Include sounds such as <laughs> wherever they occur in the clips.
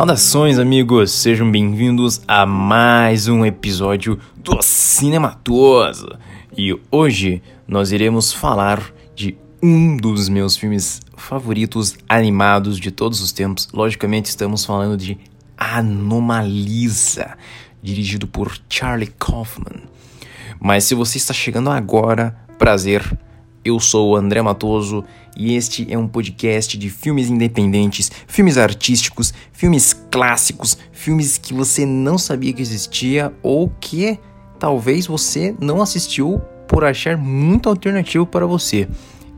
Saudações, amigos! Sejam bem-vindos a mais um episódio do Cinematoso. E hoje nós iremos falar de um dos meus filmes favoritos animados de todos os tempos. Logicamente, estamos falando de Anomalisa, dirigido por Charlie Kaufman. Mas se você está chegando agora, prazer, eu sou o André Matoso e este é um podcast de filmes independentes, filmes artísticos, filmes clássicos, filmes que você não sabia que existia ou que talvez você não assistiu por achar muito alternativo para você.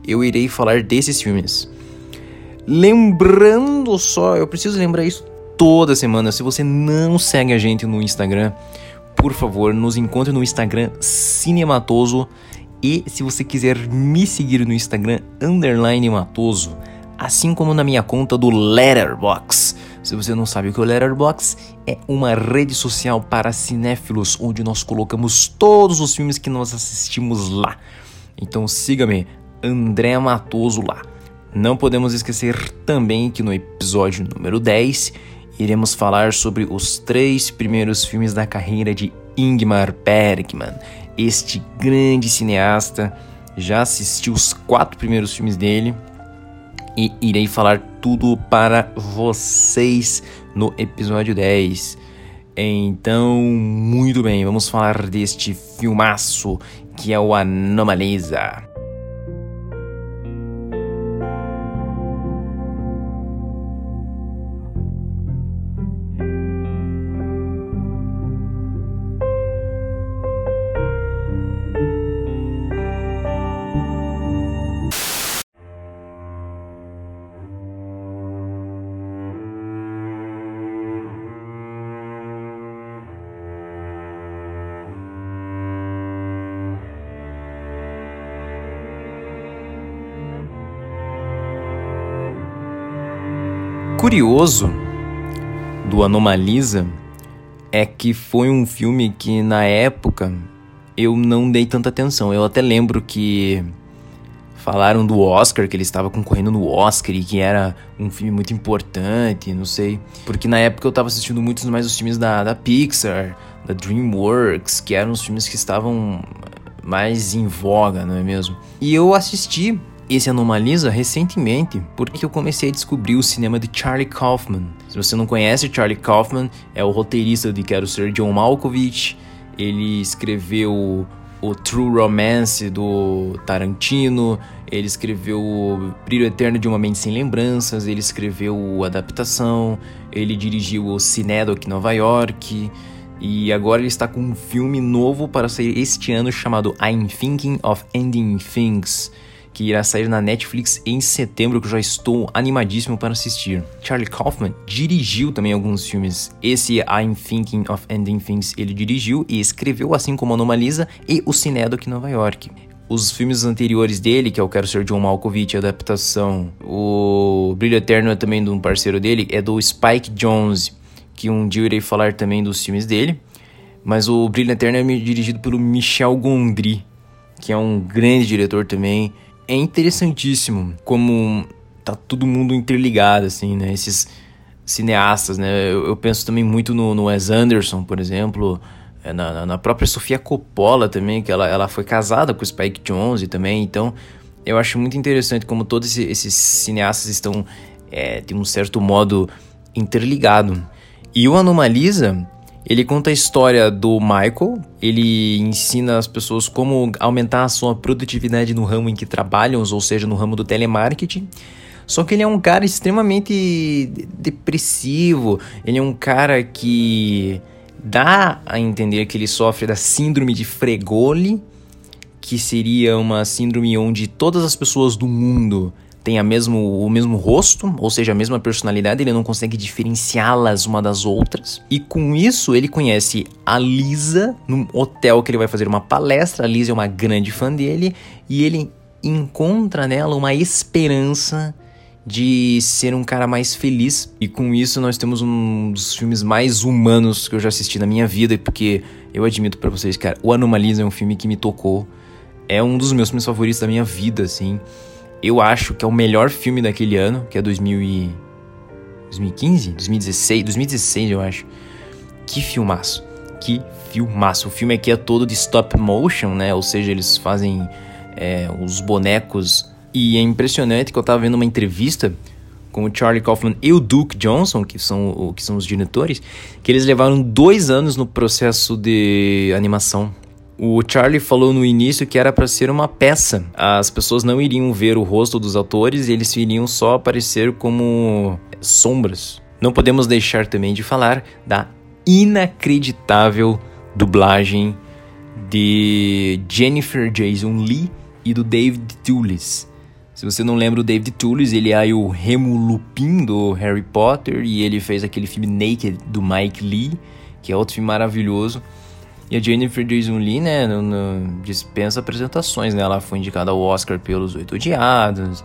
Eu irei falar desses filmes. Lembrando só, eu preciso lembrar isso toda semana. Se você não segue a gente no Instagram, por favor, nos encontre no Instagram Cinematoso e se você quiser me seguir no Instagram, underline Matoso, assim como na minha conta do Letterbox. Se você não sabe o que é o Letterbox, é uma rede social para cinéfilos, onde nós colocamos todos os filmes que nós assistimos lá. Então siga-me, André Matoso lá. Não podemos esquecer também que no episódio número 10 iremos falar sobre os três primeiros filmes da carreira de Ingmar Bergman este grande cineasta. Já assisti os quatro primeiros filmes dele e irei falar tudo para vocês no episódio 10. Então, muito bem, vamos falar deste filmaço que é o Anomalisa. Curioso do Anomalisa é que foi um filme que na época eu não dei tanta atenção. Eu até lembro que falaram do Oscar, que ele estava concorrendo no Oscar e que era um filme muito importante, não sei. Porque na época eu estava assistindo muitos mais os filmes da, da Pixar, da DreamWorks, que eram os filmes que estavam mais em voga, não é mesmo? E eu assisti esse Anomalisa recentemente, porque eu comecei a descobrir o cinema de Charlie Kaufman. Se você não conhece, Charlie Kaufman é o roteirista de Quero Ser John Malkovich. Ele escreveu o True Romance do Tarantino, ele escreveu o Brilho Eterno de uma Mente Sem Lembranças, ele escreveu Adaptação, ele dirigiu o Cinedoc Nova York, e agora ele está com um filme novo para sair este ano chamado I'm Thinking of Ending Things que irá sair na Netflix em setembro, que eu já estou animadíssimo para assistir. Charlie Kaufman dirigiu também alguns filmes. Esse I'm Thinking of Ending Things ele dirigiu e escreveu, assim como Anomalisa e O Cinedoc Nova York. Os filmes anteriores dele, que é o Quero Ser John Malkovich, a adaptação, o Brilho Eterno é também de um parceiro dele, é do Spike Jones, que um dia eu irei falar também dos filmes dele. Mas o Brilho Eterno é dirigido pelo Michel Gondry, que é um grande diretor também é interessantíssimo como tá todo mundo interligado, assim, né? Esses cineastas, né? Eu, eu penso também muito no, no Wes Anderson, por exemplo, é, na, na, própria Sofia Coppola também, que ela, ela foi casada com o Spike Jonze também, então eu acho muito interessante como todos esses, cineastas estão, é, de um certo modo, interligados. E o Anomalisa ele conta a história do Michael, ele ensina as pessoas como aumentar a sua produtividade no ramo em que trabalham, ou seja, no ramo do telemarketing. Só que ele é um cara extremamente depressivo, ele é um cara que dá a entender que ele sofre da síndrome de Fregoli, que seria uma síndrome onde todas as pessoas do mundo têm a mesmo, o mesmo rosto, ou seja, a mesma personalidade, ele não consegue diferenciá-las uma das outras. E com isso, ele conhece a Lisa num hotel que ele vai fazer uma palestra. A Lisa é uma grande fã dele e ele encontra nela uma esperança de ser um cara mais feliz. E com isso nós temos um dos filmes mais humanos que eu já assisti na minha vida, porque eu admito para vocês, cara, o Anomalisa é um filme que me tocou. É um dos meus filmes favoritos da minha vida, assim eu acho que é o melhor filme daquele ano, que é 2000 e... 2015? 2016? 2016, eu acho. Que filmaço. Que filmaço. O filme aqui é todo de stop motion, né? Ou seja, eles fazem é, os bonecos. E é impressionante que eu tava vendo uma entrevista com o Charlie Kaufman e o Duke Johnson, que são, que são os diretores, que eles levaram dois anos no processo de animação. O Charlie falou no início que era para ser uma peça. As pessoas não iriam ver o rosto dos atores e eles iriam só aparecer como sombras. Não podemos deixar também de falar da inacreditável dublagem de Jennifer Jason Lee e do David Toulis. Se você não lembra o David Toulis, ele é o Remo Lupin do Harry Potter e ele fez aquele filme Naked do Mike Lee, que é outro filme maravilhoso. E a Jennifer Jason Lee, né, no, no, dispensa apresentações, né? Ela foi indicada ao Oscar pelos Oito Odiados.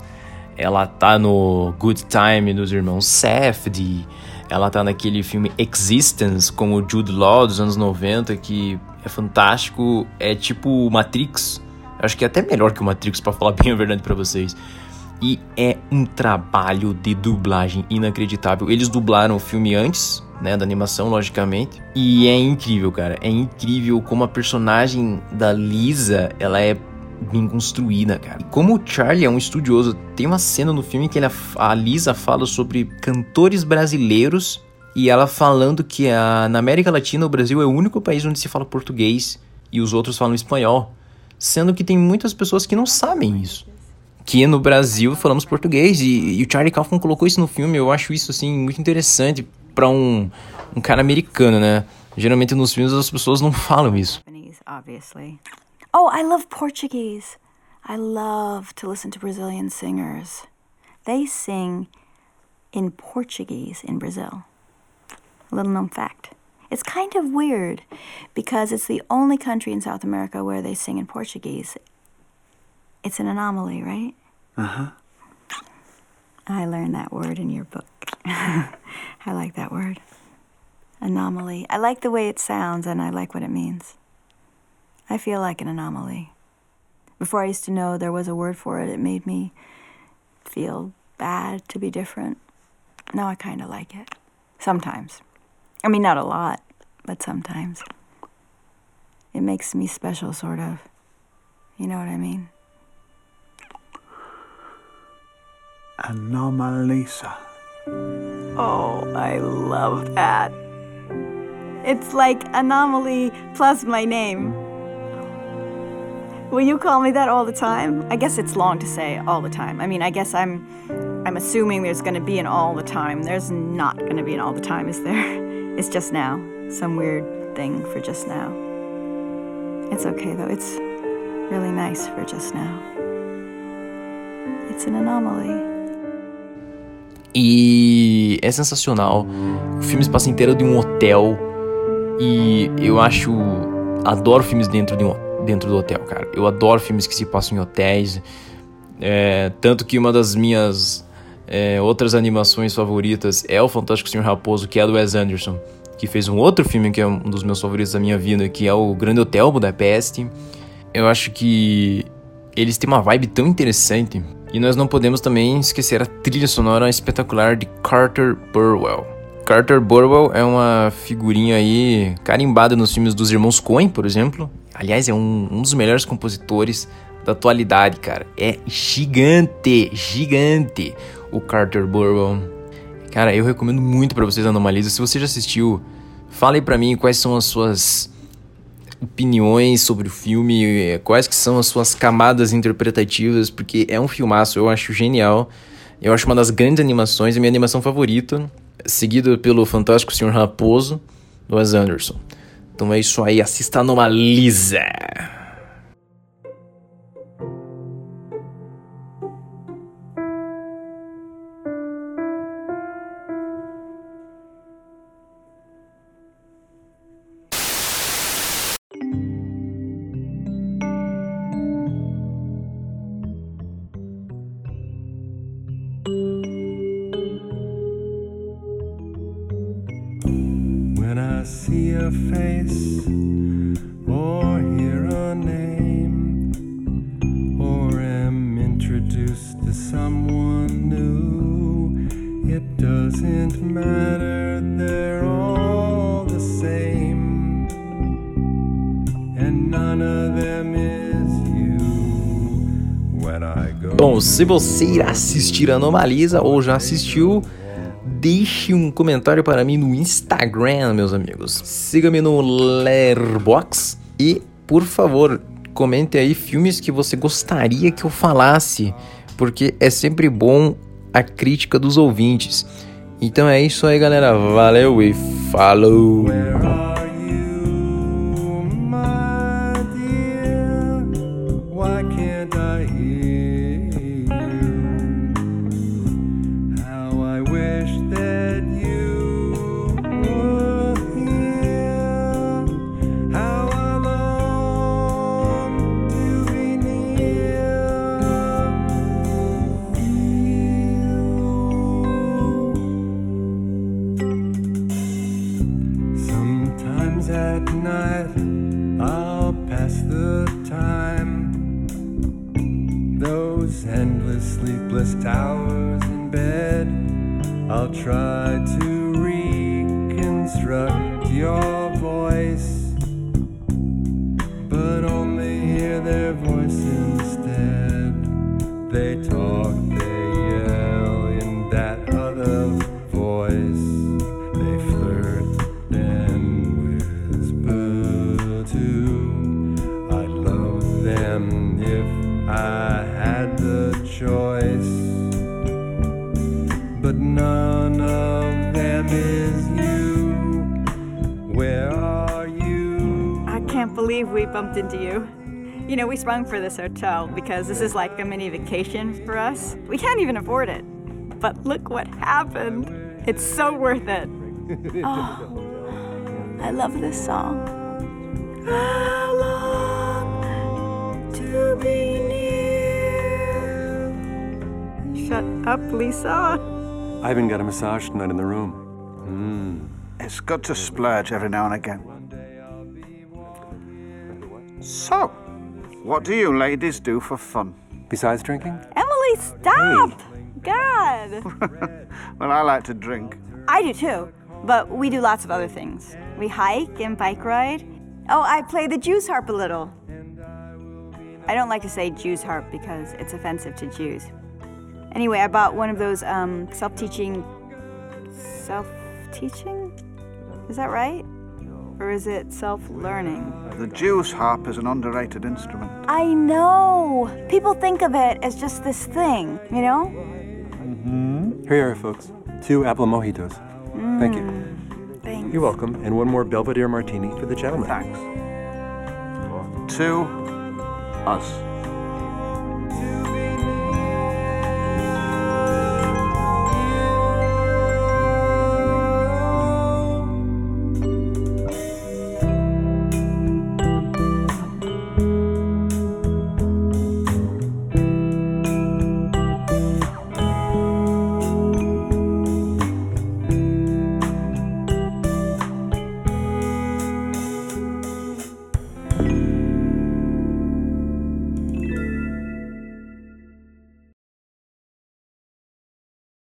Ela tá no Good Time dos irmãos Safdie. Ela tá naquele filme Existence com o Jude Law dos anos 90, que é fantástico. É tipo Matrix, Acho que é até melhor que o Matrix, para falar <laughs> bem a verdade para vocês. E é um trabalho de dublagem inacreditável. Eles dublaram o filme antes, né, da animação, logicamente. E é incrível, cara. É incrível como a personagem da Lisa, ela é bem construída, cara. E como o Charlie é um estudioso, tem uma cena no filme que ele, a Lisa fala sobre cantores brasileiros e ela falando que a, na América Latina o Brasil é o único país onde se fala português e os outros falam espanhol sendo que tem muitas pessoas que não sabem isso. Que no Brasil falamos português e, e o Charlie Kaufman colocou isso no filme. Eu acho isso assim muito interessante para um, um cara americano, né? Geralmente nos filmes as pessoas não falam isso. Obviously. Oh, I love Portuguese. I love to listen to Brazilian singers. They sing in Portuguese in Brazil. A Little known fact. It's kind of weird because it's the only country in South America where they sing in Portuguese. It's an anomaly, right? Uh huh. I learned that word in your book. <laughs> I like that word. Anomaly. I like the way it sounds and I like what it means. I feel like an anomaly. Before I used to know there was a word for it, it made me feel bad to be different. Now I kind of like it. Sometimes. I mean, not a lot, but sometimes. It makes me special, sort of. You know what I mean? Anomalisa. Oh, I love that. It's like anomaly plus my name. Will you call me that all the time? I guess it's long to say all the time. I mean, I guess I'm I'm assuming there's going to be an all the time. There's not going to be an all the time, is there? <laughs> It's just now. Some weird thing for just now. It's okay though. It's really nice for just now. It's an anomaly. E é sensacional. O filme se passa inteiro de um hotel. E eu acho. Adoro filmes dentro, de um, dentro do hotel, cara. Eu adoro filmes que se passam em hotéis. É, tanto que uma das minhas é, outras animações favoritas é o Fantástico Senhor Raposo, que é do Wes Anderson, que fez um outro filme que é um dos meus favoritos da minha vida, que é o Grande Hotel Budapeste. Eu acho que eles têm uma vibe tão interessante. E nós não podemos também esquecer a trilha sonora espetacular de Carter Burwell. Carter Burwell é uma figurinha aí carimbada nos filmes dos irmãos Coen, por exemplo. Aliás, é um, um dos melhores compositores da atualidade, cara. É gigante, gigante o Carter Burwell. Cara, eu recomendo muito para vocês Anomalisa. Se você já assistiu, fale para mim quais são as suas opiniões sobre o filme, quais que são as suas camadas interpretativas, porque é um filmaço, eu acho genial. Eu acho uma das grandes animações, a minha animação favorita, seguida pelo Fantástico Senhor Raposo, do Wes Anderson. Então é isso aí, assista Anomalisa! see a face or hear a name or am introduced to someone new. It doesn't matter, they're all the same, and none of them is you. When I go Bom, se você irá assistir Normaliza ou já assistiu deixe um comentário para mim no Instagram, meus amigos. Siga-me no Letterboxd e, por favor, comente aí filmes que você gostaria que eu falasse, porque é sempre bom a crítica dos ouvintes. Então é isso aí, galera. Valeu e falou! Sleepless hours in bed. I'll try to reconstruct your bumped into you. You know, we sprung for this hotel because this is like a mini vacation for us. We can't even afford it. But look what happened. It's so worth it. <laughs> Oh, I love this song. How long to be near? Shut up, Lisa. Ivan got a massage tonight in the room. It's good to splurge every now and again. So, what do you ladies do for fun? Besides drinking? Emily, stop! God. <laughs> Well, I like to drink. I do too, but we do lots of other things. We hike and bike ride. Oh, I play the Jews harp a little. I don't like to say Jews harp because it's offensive to Jews. Anyway, I bought one of those um, self-teaching. Self-teaching? Is that right? Or is it self-learning? The Jew's harp is an underrated instrument. I know. People think of it as just this thing, you know? Mm-hmm. Here you are, folks. Two apple mojitos. Thank you. Mm, thanks. You're welcome. And one more Belvedere martini for the gentleman. Thanks. To us.